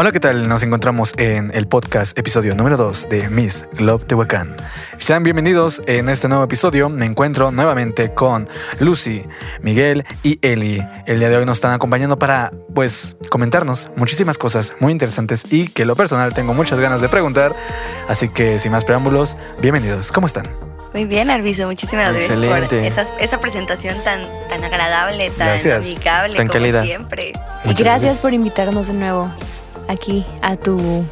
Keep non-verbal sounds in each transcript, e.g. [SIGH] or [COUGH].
Hola, ¿qué tal? Nos encontramos en el podcast episodio número 2 de Miss Globe Tehuacán. Sean bienvenidos en este nuevo episodio. Me encuentro nuevamente con Lucy, Miguel y Eli. El día de hoy nos están acompañando para, pues, comentarnos muchísimas cosas muy interesantes y que lo personal tengo muchas ganas de preguntar. Así que, sin más preámbulos, bienvenidos. ¿Cómo están? Muy bien, Arviso, muchísimas gracias por esas- esa presentación tan, tan agradable, tan Gracias. amigable Tan como siempre. Y Muchas gracias por invitarnos de nuevo aquí a tu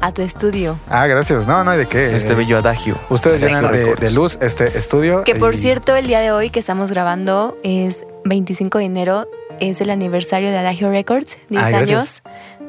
a tu estudio. Ah, gracias. No, no hay de qué. Este bello adagio. Ustedes llenan de, luz este estudio. Que por y- cierto, el día de hoy que estamos grabando es 25 de enero, es el aniversario de Adagio Records, 10 Ay, gracias.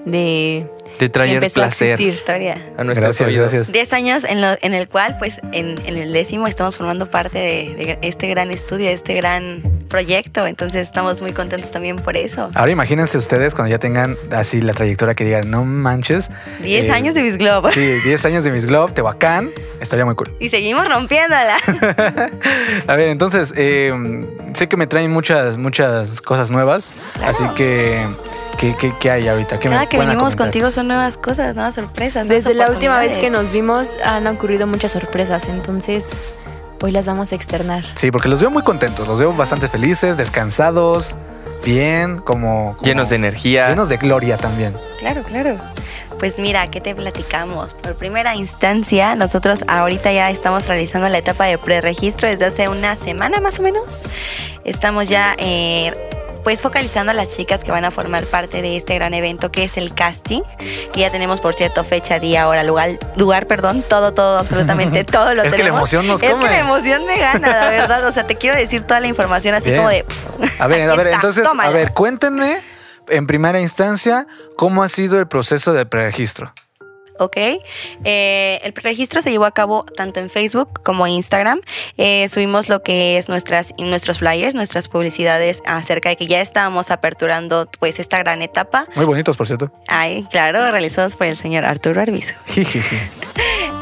De De traer empezó a placer existir. Victoria. a nuestros Gracias, oídos. gracias. 10 años en, lo- en el cual, pues, en, en el décimo estamos formando parte de, de este gran estudio, de este gran proyecto. Entonces, estamos muy contentos también por eso. Ahora imagínense ustedes cuando ya tengan así la trayectoria que digan, no manches. 10 eh, años de Miss Globe. Sí, 10 años de Miss Globe, Tehuacán. Estaría muy cool. Y seguimos rompiéndola. [LAUGHS] A ver, entonces, eh, sé que me traen muchas, muchas cosas nuevas. Claro. Así que, ¿qué, qué, qué hay ahorita? ¿Qué me Cada que comentar? contigo son nuevas cosas, nuevas sorpresas. nuevas Desde la última vez que nos vimos han ocurrido muchas sorpresas, entonces hoy las vamos a externar. Sí, porque los veo muy contentos, los veo bastante felices, descansados, bien, como... como- Llenos de energía. Llenos de gloria también. Claro, claro. Pues mira, ¿qué te platicamos? Por primera instancia, nosotros ahorita ya estamos realizando la etapa de preregistro desde hace una semana más o menos. Estamos ya eh, pues focalizando a las chicas que van a formar parte de este gran evento que es el casting, que ya tenemos por cierto fecha, día, hora, lugar, lugar, perdón, todo, todo, absolutamente [LAUGHS] todo lo es que la tenemos. emoción nos es come. que la emoción me gana, la verdad. O sea, te quiero decir toda la información así Bien. como de... A ver, a ver, [LAUGHS] está, entonces, a ver, cuéntenme en primera instancia cómo ha sido el proceso de preregistro. ¿Ok? Eh, el preregistro se llevó a cabo tanto en Facebook como en Instagram. Eh, subimos lo que es nuestras, nuestros flyers, nuestras publicidades acerca de que ya estábamos aperturando pues esta gran etapa. Muy bonitos, por cierto. Ay, claro, realizados por el señor Arturo Arbizo. Jijiji.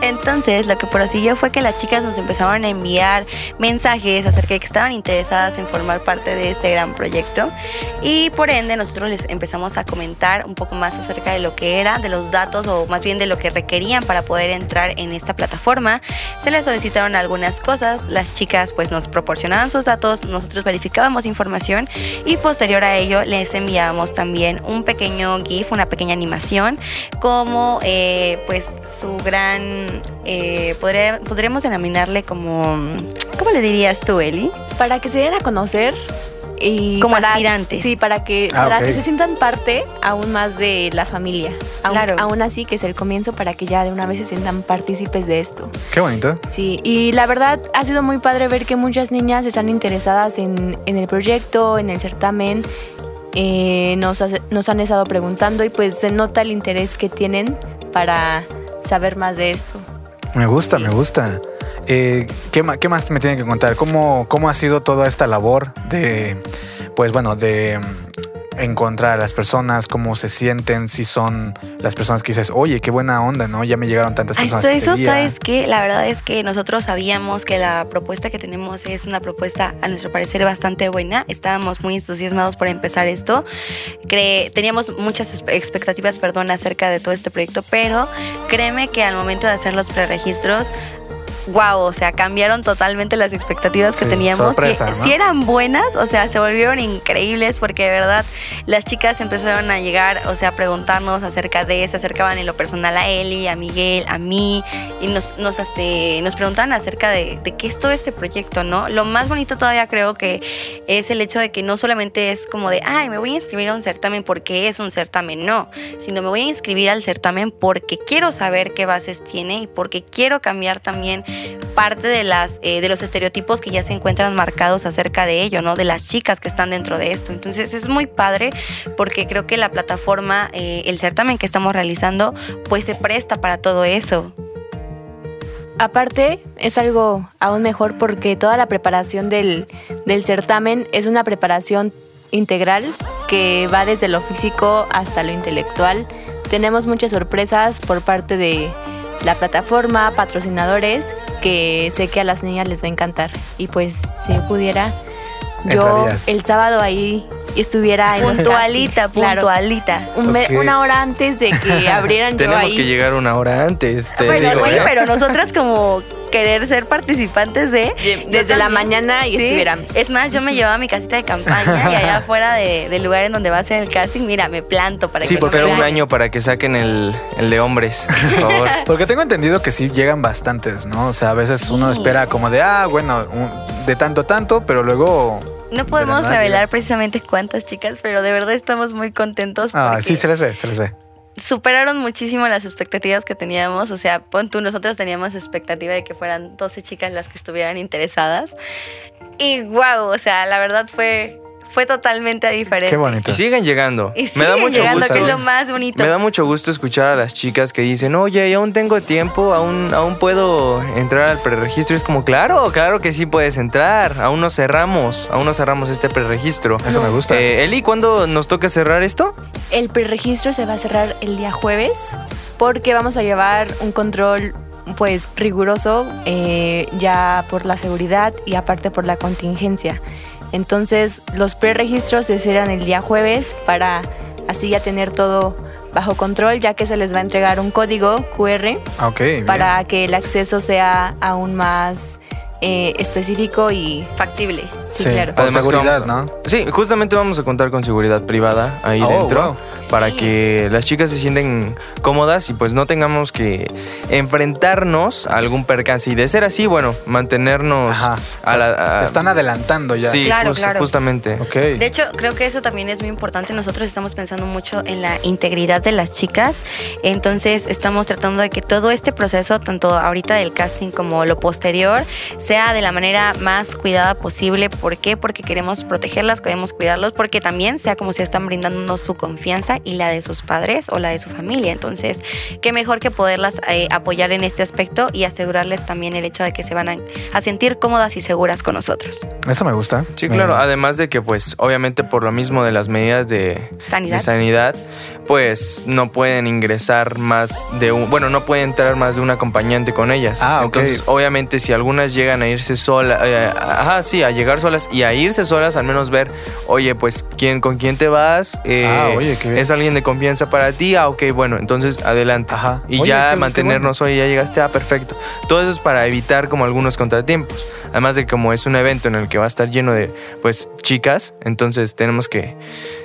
Entonces, lo que prosiguió fue que las chicas nos empezaron a enviar mensajes acerca de que estaban interesadas en formar parte de este gran proyecto y por ende nosotros les empezamos a comentar un poco más acerca de lo que era, de los datos o más bien de lo que requerían para poder entrar en esta plataforma. Se les solicitaron algunas cosas, las chicas pues nos proporcionaban sus datos, nosotros verificábamos información y posterior a ello les enviábamos también un pequeño GIF, una pequeña animación como eh, pues su gran, eh, podría- podríamos denominarle como, ¿cómo le dirías tú, Eli? Para que se den a conocer y Como para- aspirantes. Sí, para que Ah, para que se sientan parte aún más de la familia. Aún, Claro. aún así que es el comienzo para que ya de una vez se sientan partícipes de esto. Qué bonito. Sí, y la verdad ha sido muy padre ver que muchas niñas están interesadas en, en el proyecto, en el certamen. Eh, nos, nos han estado preguntando y pues se nota el interés que tienen para saber más de esto. Me gusta, me gusta. Eh, ¿qué, qué más me tienen que contar? ¿Cómo, ¿Cómo ha sido toda esta labor de, pues bueno, de encontrar a las personas, cómo se sienten, si son las personas que dices, oye, qué buena onda, ¿no? Ya me llegaron tantas Ah, personas. Esto, este eso, día". ¿sabes qué? La verdad es que nosotros sabíamos que la propuesta que tenemos es una propuesta, a nuestro parecer, bastante buena. Estábamos muy entusiasmados por empezar esto. Cre- teníamos muchas expectativas, perdón, acerca de todo este proyecto, pero créeme que al momento de hacer los preregistros, wow, o sea, cambiaron totalmente las expectativas que Sí, teníamos. sorpresa, si, ¿no? si eran buenas, o sea, se volvieron increíbles porque de verdad las chicas empezaron a llegar, o sea, a preguntarnos acerca de, se acercaban en lo personal a Eli, a Miguel, a mí, y nos, nos, este, nos preguntaban acerca de, de qué es todo este proyecto, ¿no? Lo más bonito todavía creo que es el hecho de que no solamente es como de, ay, me voy a inscribir a un certamen porque es un certamen, no, sino me voy a inscribir al certamen porque quiero saber qué bases tiene y porque quiero cambiar también parte de las eh, de los estereotipos que ya se encuentran marcados acerca de ello, ¿no? De las chicas que están dentro de esto. Entonces es muy padre porque creo que la plataforma, eh, el certamen que estamos realizando, pues se presta para todo eso. Aparte, es algo aún mejor porque toda la preparación del, del certamen es una preparación integral que va desde lo físico hasta lo intelectual. Tenemos muchas sorpresas por parte de la plataforma, patrocinadores, que sé que a las niñas les va a encantar. Y pues, si yo pudiera, yo Entrarías. el sábado ahí estuviera en Puntualita. Claro. puntualita. Un me- Ok. Una hora antes de que [LAUGHS] abrieran yo Tenemos ahí. que llegar una hora antes. Te Bueno, digo, güey, ¿eh? pero nosotras como querer ser participantes de... Desde la mañana y Sí. estuvieran. Es más, yo me llevaba mi casita de campaña y allá [LAUGHS] afuera de- del lugar en donde va a ser el casting, mira, me planto para Sí, que porque me Espera un año para que saquen el, el de hombres, por [LAUGHS] favor. Porque tengo entendido que sí llegan bastantes, ¿no? O sea, a veces uno Sí. espera como de, ah, bueno, un- de tanto a tanto, pero luego... No podemos revelar precisamente cuántas chicas, pero de verdad estamos muy contentos Ah, porque sí, se les ve, se les ve. Superaron muchísimo las expectativas que teníamos. O sea, pon tú, nosotros teníamos expectativa de que fueran 12 chicas las que estuvieran interesadas. Y wow, o sea, la verdad fue, fue totalmente diferente. Qué bonito. Y siguen llegando. Y Me da siguen mucho llegando, gusto. que es lo más bonito. Me da mucho gusto escuchar a las chicas que dicen, oye, aún tengo tiempo, aún, aún puedo entrar al preregistro. Y es como, claro, claro que sí puedes entrar. Aún no cerramos, aún no cerramos este preregistro. Eso me gusta. Eh, Eli, ¿cuándo nos toca cerrar esto? El preregistro se va a cerrar el día jueves porque vamos a llevar un control pues riguroso eh, ya por la seguridad y aparte por la contingencia. Entonces los preregistros se cierran el día jueves para así ya tener todo bajo control ya que se les va a entregar un código QR Ah, bien. para que el acceso sea aún más eh, específico y Factible. Sí, Sí. claro. Por Además seguridad, vamos- ¿no? Sí, justamente vamos a contar con seguridad privada ahí Oh, dentro wow. para Sí. que las chicas se sienten cómodas y pues no tengamos que enfrentarnos a algún percance. Y de ser así, bueno, mantenernos Ajá. O a sea, la... se- a- se están adelantando ya. Sí, Claro, claro. justamente. De hecho, creo que eso también es muy importante. Nosotros estamos pensando mucho en la integridad de las chicas. Entonces, estamos tratando de que todo este proceso, tanto ahorita del casting como lo posterior, sea de la manera más cuidada posible. ¿Por qué? Porque queremos protegerlas, queremos cuidarlos, porque también sea como si están brindándonos su confianza y la de sus padres o la de su familia. Entonces, qué mejor que poderlas eh, apoyar en este aspecto y asegurarles también el hecho de que se van a, a sentir cómodas y seguras con nosotros. Eso me gusta. Sí, claro. Además de que, pues, obviamente por lo mismo de las medidas de, Sanidad. de sanidad, pues no pueden ingresar más de un, bueno, no puede entrar más de un acompañante con ellas. Ah, ok. Entonces, obviamente, si algunas llegan a irse solas, eh, ajá, sí, a llegar solas y a irse solas, al menos ver, oye, pues, ¿quién, ¿con quién te vas? Eh, Ah, oye, qué bien. ¿Es alguien de confianza para ti? Ah, ok, bueno, entonces adelante. Ajá. Y Oye, ya qué- qué mantenernos, oye, ya llegaste, ah, perfecto. Todo eso es para evitar como algunos contratiempos. Además de que como es un evento en el que va a estar lleno de, pues, chicas, entonces tenemos que,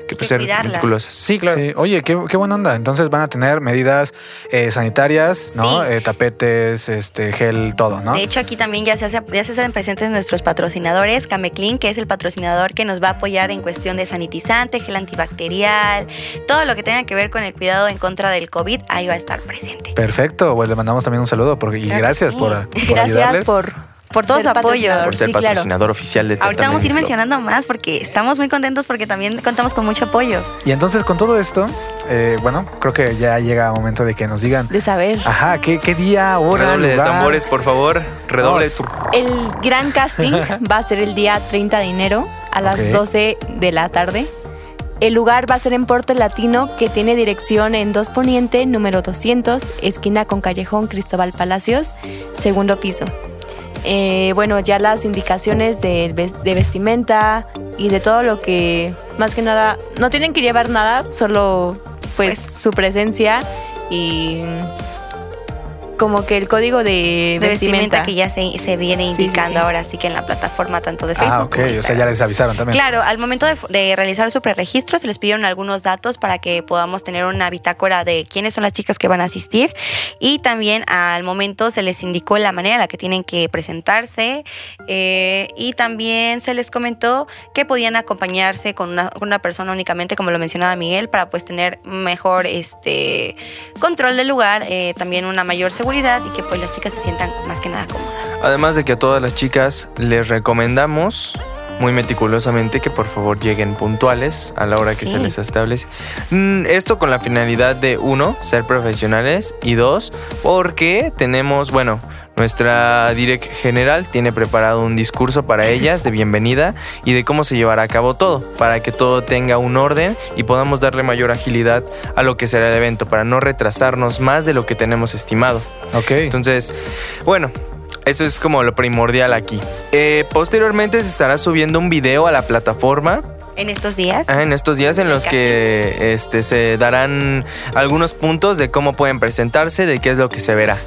que, pues, Que ser cuidarlas. meticulosas. Sí, claro. Sí, oye, qué, qué buena onda. Entonces van a tener medidas eh, sanitarias, ¿no? Sí. Eh, tapetes, este, gel, todo, ¿no? De hecho, aquí también ya se, hace, ya se hacen presentes nuestros patrocinadores, Cameclean, que es el patrocinador que nos va a apoyar en cuestión de sanitizante, gel antibacterial, todo lo que tenga que ver con el cuidado en contra del COVID, ahí va a estar presente. Perfecto, pues le mandamos también un saludo porque, y Claro gracias sí. por, por [LAUGHS] Gracias ayudarles. por, Por todo su apoyo. Por ser Sí, claro. patrocinador oficial de Ahorita vamos a ir mencionando más porque estamos muy contentos porque también contamos con mucho apoyo. Y entonces con todo esto, eh, bueno, creo que ya llega el momento de que nos digan, de saber. ajá, ¿qué, qué día, hora, Redoble de lugar? tambores, por favor. Redoble. Vamos. El gran casting [LAUGHS] va a ser el día 30 de enero a las Ok. 12 de la tarde. El lugar va a ser en Puerto Latino, que tiene dirección en 2 Poniente, número 200, esquina con Callejón Cristóbal Palacios, segundo piso. Eh, bueno, ya las indicaciones de, de vestimenta y de todo lo que, más que nada, no tienen que llevar nada, solo pues, Pues. su presencia y como que el código de, De vestimenta que ya se, se viene Sí, sí, indicando sí. ahora sí que en la plataforma tanto de Facebook Ah, ok, como o sea, ya les avisaron también. Claro, al momento de, de realizar su preregistro se les pidieron algunos datos para que podamos tener una bitácora de quiénes son las chicas que van a asistir y también al momento se les indicó la manera en la que tienen que presentarse eh, y también se les comentó que podían acompañarse con una, con una persona únicamente, como lo mencionaba Miguel, para pues tener mejor este control del lugar, eh, también una mayor seguridad y que pues las chicas se sientan más que nada cómodas. Además de que a todas las chicas les recomendamos muy meticulosamente que por favor lleguen puntuales a la hora que Sí. se les establece. Mm, Esto con la finalidad de uno, ser profesionales y dos, porque tenemos, bueno, nuestra direct general tiene preparado un discurso para ellas de bienvenida y de cómo se llevará a cabo todo, para que todo tenga un orden y podamos darle mayor agilidad a lo que será el evento, para no retrasarnos más de lo que tenemos estimado. Ok. Entonces, bueno, eso es como lo primordial aquí. Eh, posteriormente se estará subiendo un video a la plataforma En estos días. Ah, en estos días en los que este, se darán algunos puntos de cómo pueden presentarse, de qué es lo que se verá.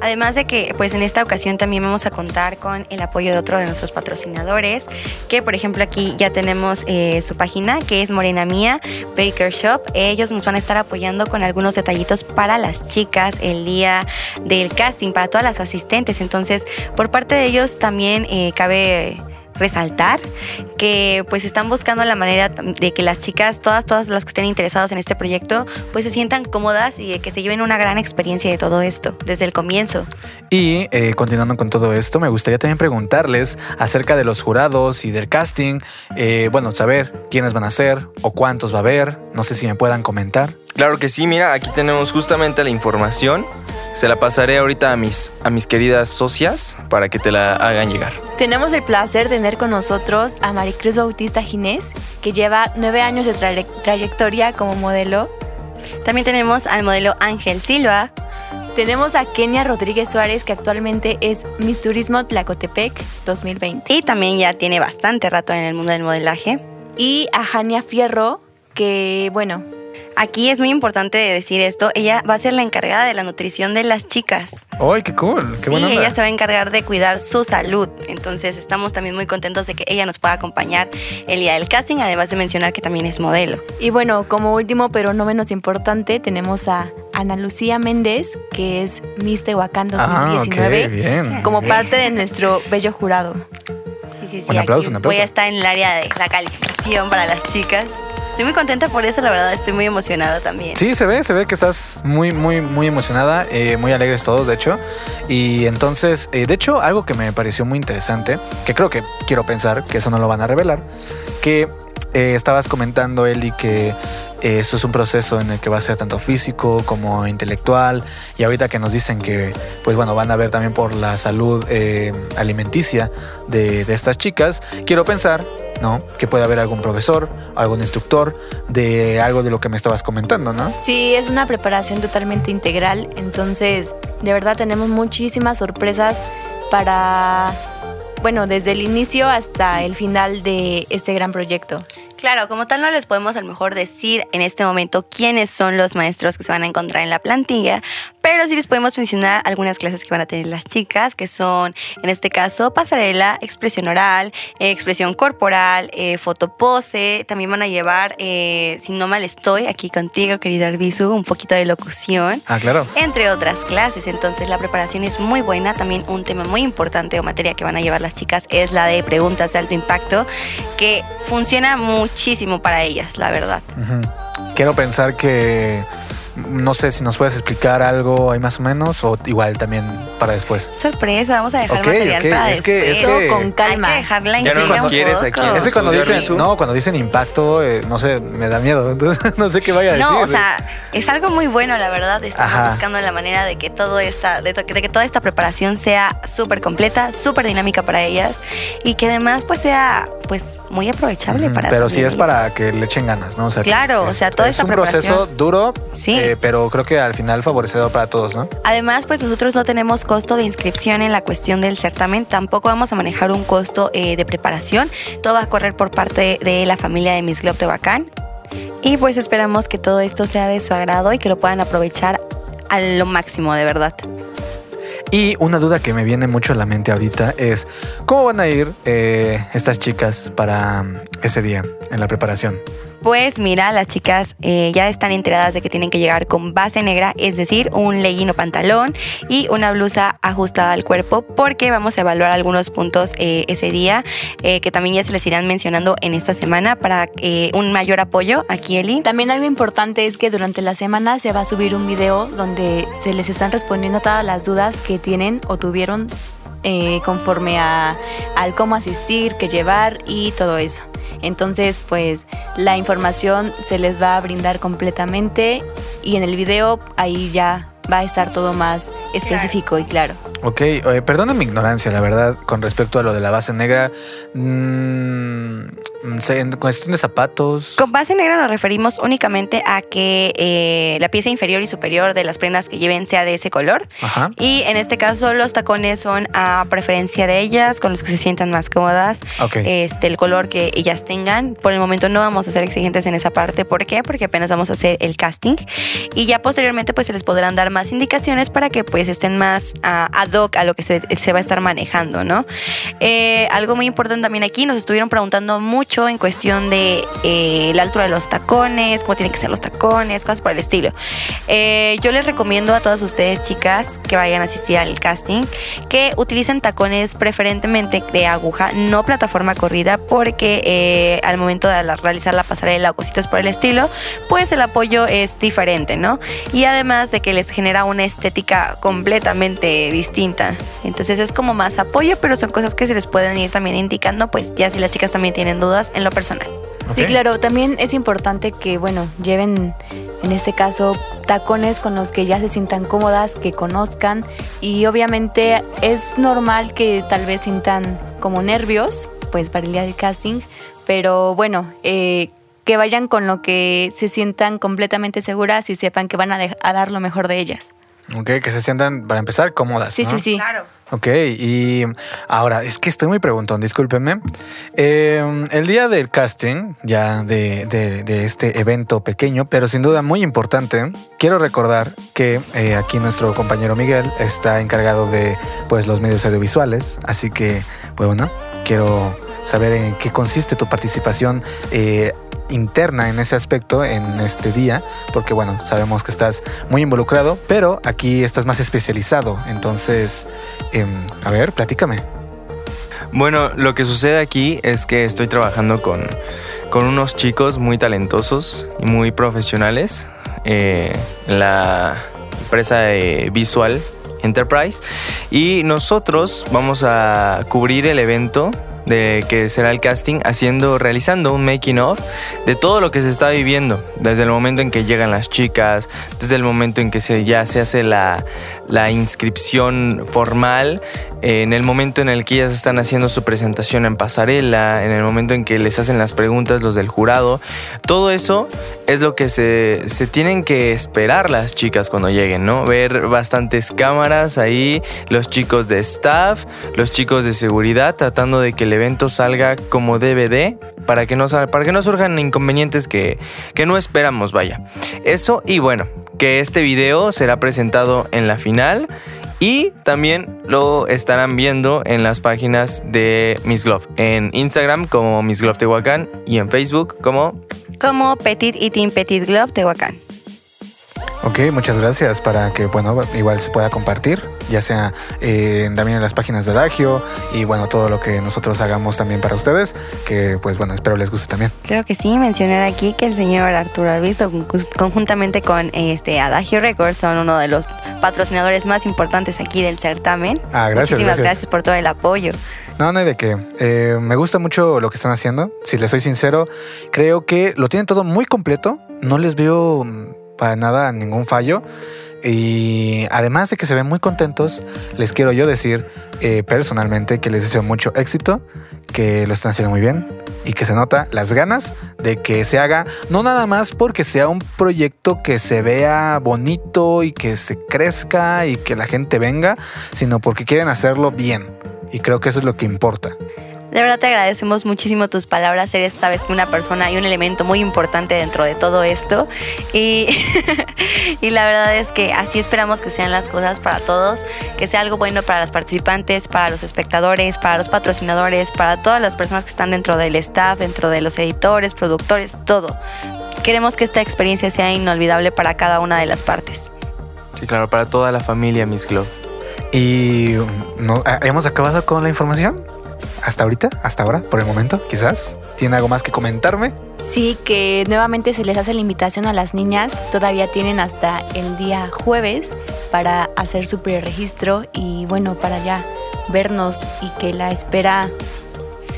Además de que, pues en esta ocasión también vamos a contar con el apoyo de otro de nuestros patrocinadores, que por ejemplo aquí ya tenemos eh, su página, que es Morena Mía Baker Shop. Ellos nos van a estar apoyando con algunos detallitos para las chicas el día del casting, para todas las asistentes. Entonces, por parte de ellos también eh, cabe resaltar que pues están buscando la manera de que las chicas, todas, todas las que estén interesadas en este proyecto, pues se sientan cómodas y de que se lleven una gran experiencia de todo esto desde el comienzo. Y eh, continuando con todo esto, me gustaría también preguntarles acerca de los jurados y del casting. Eh, bueno, saber quiénes van a ser o cuántos va a haber. No sé si me puedan comentar. Claro que sí, mira, aquí tenemos justamente la información. Se la pasaré ahorita a mis, a mis queridas socias para que te la hagan llegar. Tenemos el placer de tener con nosotros a Maricruz Bautista Ginés, que lleva nueve años de traye- trayectoria como modelo. También tenemos al modelo Ángel Silva, Tenemos a Kenia Rodríguez Suárez, que actualmente es Miss Turismo Tlacotepec 2020. y también ya tiene bastante rato en el mundo del modelaje. Y a Jania Fierro, que bueno, Aquí es muy importante decir esto, ella va a ser la encargada de la nutrición de las chicas. ¡Ay, qué cool! ¡Qué sí, buena onda! ella se va a encargar de cuidar su salud. Entonces estamos también muy contentos de que ella nos pueda acompañar el día del casting, además de mencionar que también es modelo. Y bueno, como último pero no menos importante, tenemos a Ana Lucía Méndez, que es Miss Tehuacán Ah, 2019, ok, bien. como parte de nuestro bello jurado. Sí, sí, sí. Un aplauso, un aplauso. Voy a estar en el área de la calificación para las chicas. Estoy muy contenta por eso, la verdad, estoy muy emocionada también. Sí, se ve, se ve que estás muy, muy, muy emocionada, eh, muy alegres todos, de hecho. Y entonces, eh, de hecho, algo que me pareció muy interesante, que creo que quiero pensar que eso no lo van a revelar, que eh, estabas comentando, Eli, que eh, esto es un proceso en el que va a ser tanto físico como intelectual. Y ahorita que nos dicen que, pues bueno, van a ver también por la salud eh, alimenticia de, de estas chicas, quiero pensar ¿no? Que puede haber algún profesor, algún instructor de algo de lo que me estabas comentando, ¿no? Sí, es una preparación totalmente integral, entonces de verdad tenemos muchísimas sorpresas para, bueno, desde el inicio hasta el final de este gran proyecto. Claro, como tal no les podemos a lo mejor decir en este momento quiénes son los maestros que se van a encontrar en la plantilla, pero sí les podemos mencionar algunas clases que van a tener las chicas, que son en este caso pasarela, expresión oral, eh, expresión corporal, eh, fotopose, también van a llevar, eh, si no mal estoy, aquí contigo, querido Arbizu, un poquito de locución. Ah, claro. Entre otras clases, entonces la preparación es muy buena. También un tema muy importante o materia que van a llevar las chicas es la de preguntas de alto impacto, que funciona muchísimo para ellas, la verdad. Quiero pensar que no sé si nos puedes explicar algo ahí más o menos o igual también para después. Sorpresa, vamos a dejar Ok, material ok, para es que- es Todo que- con calma. Hay que dejarla Ya no intriga nos un quieres poco. aquí en Es que cuando dicen, Rizu. no, cuando dicen impacto, eh, no sé, me da miedo. [LAUGHS] Entonces, no sé qué vaya a decir. No, o sea, es algo muy bueno, la verdad. Estamos Ajá. buscando la manera de que todo esta, de, to- de que toda esta preparación sea súper completa, súper dinámica para ellas y que además pues sea pues muy aprovechable Ujú, para Pero sí también es para que le echen ganas, ¿no? O sea, Claro, que o sea, toda es esta un proceso duro, Sí. eh, pero creo que al final favorecedor para todos, ¿no? Además, pues nosotros no tenemos costo de inscripción en la cuestión del certamen, tampoco vamos a manejar un costo eh, de preparación, todo va a correr por parte de la familia de Miss Globe de Bacán y pues esperamos que todo esto sea de su agrado y que lo puedan aprovechar a lo máximo, de verdad. Y una duda que me viene mucho a la mente ahorita es, ¿cómo van a ir eh, estas chicas para mm, ese día en la preparación? Pues mira, las chicas eh, ya están enteradas de que tienen que llegar con base negra, es decir, un legging o pantalón y una blusa ajustada al cuerpo, porque vamos a evaluar algunos puntos eh, ese día eh, que también ya se les irán mencionando en esta semana para un mayor apoyo aquí, Eli. También algo importante es que durante la semana se va a subir un video donde se les están respondiendo todas las dudas que tienen o tuvieron eh, conforme a, al cómo asistir, qué llevar y todo eso. Entonces, pues la información se les va a brindar completamente y en el video ahí ya va a estar todo más específico y claro. Ok, eh, perdona mi ignorancia, la verdad, con respecto a lo de la base negra. Mm, mm, se- en cuestión de zapatos. Con base negra nos referimos únicamente a que eh, la pieza inferior y superior de las prendas que lleven sea de ese color. Ajá. Y en este caso los tacones son a preferencia de ellas, con los que se sientan más cómodas. Ok. Este, el color que ellas tengan. Por el momento no vamos a ser exigentes en esa parte. ¿Por qué? Porque apenas vamos a hacer el casting. Y ya posteriormente pues se les podrán dar más indicaciones para que pues estén más ah, ad a lo que se, va a estar manejando, ¿no? Eh, algo muy importante también aquí, nos estuvieron preguntando mucho en cuestión de eh, la altura de los tacones, cómo tienen que ser los tacones, cosas por el estilo. Eh, yo les recomiendo a todas ustedes, chicas, que vayan a asistir al casting, que utilicen tacones preferentemente de aguja, no plataforma corrida, porque al momento de realizar la pasarela o cositas por el estilo, pues el apoyo es diferente, ¿no? Y además de que les genera una estética completamente distinta. Entonces es como más apoyo, pero son cosas que se les pueden ir también indicando, pues ya si las chicas también tienen dudas en lo personal. Sí, claro, también es importante que, bueno, lleven en este caso tacones con los que ya se sientan cómodas, que conozcan y obviamente es normal que tal vez sientan como nervios, pues para el día del casting, pero bueno, eh, que vayan con lo que se sientan completamente seguras y sepan que van a dar lo mejor de ellas. Ok, que se sientan, para empezar, cómodas. Sí, ¿no? sí, sí. Claro. Ok, y ahora, es que estoy muy preguntón, discúlpenme. Eh, el día del casting, ya de, de- de este evento pequeño, pero sin duda muy importante, quiero recordar que eh, aquí nuestro compañero Miguel está encargado de pues, los medios audiovisuales, así que, pues bueno, quiero saber en qué consiste tu participación eh, interna en ese aspecto en este día, porque bueno, sabemos que estás muy involucrado, pero aquí estás más especializado, entonces, em, a ver, platícame. Bueno, lo que sucede aquí es que estoy trabajando con, con unos chicos muy talentosos y muy profesionales eh, la empresa Visual Enterprise y nosotros vamos a cubrir el evento de que será el casting haciendo realizando un making of de todo lo que se está viviendo desde el momento en que llegan las chicas desde el momento en que se ya se hace la, la inscripción formal en el momento en el que ellas están haciendo su presentación en pasarela, en el momento en que les hacen las preguntas los del jurado, todo eso es lo que se, se tienen que esperar las chicas cuando lleguen, ¿no? Ver bastantes cámaras ahí, los chicos de staff, los chicos de seguridad, tratando de que el evento salga como debe de, para que no, para que no surjan inconvenientes que, que no esperamos, vaya. Eso y bueno, que este video será presentado en la final y también lo estarán viendo en las páginas de Miss Glove. En Instagram como Miss Glove Tehuacán y en Facebook como... Como Petit Team Petit Glove Tehuacán. Ok, muchas gracias para que, bueno, igual se pueda compartir, ya sea eh, también en las páginas de Adagio y, bueno, todo lo que nosotros hagamos también para ustedes, que, pues, bueno, espero les guste también. Claro que sí, mencionar aquí que el señor Arturo Alviso, con- conjuntamente con este Adagio Records, son uno de los patrocinadores más importantes aquí del certamen. Ah, gracias, Muchísimas gracias. gracias por todo el apoyo. No, no hay de qué. Eh, me gusta mucho lo que están haciendo. Si les soy sincero, creo que lo tienen todo muy completo. No les veo para nada ningún fallo. Y además de que se ven muy contentos, les quiero yo decir eh, personalmente que les deseo mucho éxito, que lo están haciendo muy bien y que se nota las ganas de que se haga, no nada más porque sea un proyecto que se vea bonito y que se crezca y que la gente venga, sino porque quieren hacerlo bien. Y creo que eso es lo que importa. De verdad te agradecemos muchísimo tus palabras. Eres, sabes, que una persona y un elemento muy importante dentro de todo esto. Y, [LAUGHS] y la verdad es que así esperamos que sean las cosas para todos, que sea algo bueno para los participantes, para los espectadores, para los patrocinadores, para todas las personas que están dentro del staff, dentro de los editores, productores, todo. Queremos que esta experiencia sea inolvidable para cada una de las partes. Sí, claro, para toda la familia Miss Glove. Y no, ah, hemos acabado con la información. Hasta ahorita, hasta ahora, por el momento, quizás. ¿Tiene algo más que comentarme? Sí, que nuevamente se les hace la invitación a las niñas. Todavía tienen hasta el día jueves para hacer su preregistro y bueno, para ya vernos y que la espera.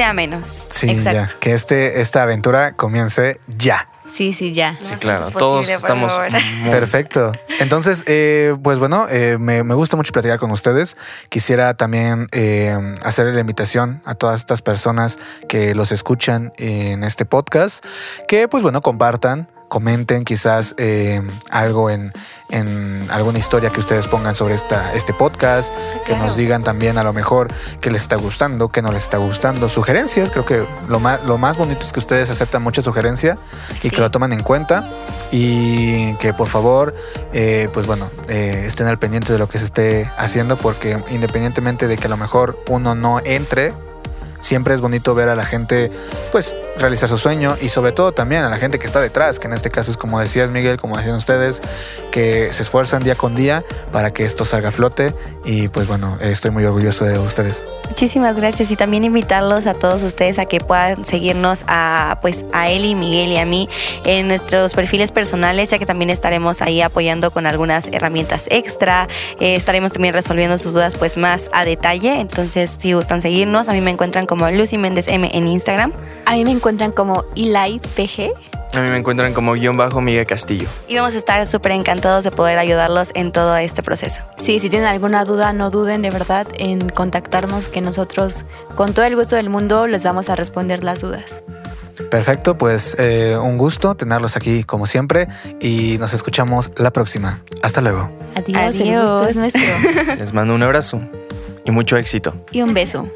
Sea menos. Sí, Exacto. ya. Que este, esta aventura comience ya. Sí, sí, ya. Sí, No, claro. Todos estamos muy- [LAUGHS] Perfecto. Entonces, eh, pues bueno, eh, me, me gusta mucho platicar con ustedes. Quisiera también eh, hacerle la invitación a todas estas personas que los escuchan en este podcast, que pues bueno, compartan, comenten quizás eh, algo en, en alguna historia que ustedes pongan sobre esta, este podcast, que Claro. nos digan también a lo mejor qué les está gustando, qué no les está gustando, sugerencias. Creo que lo más, lo más bonito es que ustedes aceptan mucha sugerencia y Sí. que lo toman en cuenta y que por favor, eh, pues bueno, eh, estén al pendiente de lo que se esté haciendo porque independientemente de que a lo mejor uno no entre, siempre es bonito ver a la gente pues realizar su sueño y sobre todo también a la gente que está detrás, que en este caso es como decías Miguel, como decían ustedes, que se esfuerzan día con día para que esto salga a flote y pues bueno, estoy muy orgulloso de ustedes. Muchísimas gracias y también invitarlos a todos ustedes a que puedan seguirnos a pues a Eli, Miguel y a mí en nuestros perfiles personales, ya que también estaremos ahí apoyando con algunas herramientas extra. Eh, estaremos también resolviendo sus dudas pues más a detalle. Entonces, si gustan seguirnos, a mí me encuentran como Lucy Méndez M en Instagram A mí me encuentran como Eli PG. A mí me encuentran como guion bajo Miguel Castillo. y vamos a estar súper encantados de poder ayudarlos en todo este proceso. Sí, si tienen alguna duda, no duden de verdad en contactarnos, que nosotros con todo el gusto del mundo les vamos a responder las dudas. Perfecto, pues eh, un gusto tenerlos aquí como siempre y nos escuchamos la próxima. Hasta luego. Adiós, el Adiós. gusto es nuestro. [LAUGHS] Les mando un abrazo y mucho éxito. y un beso.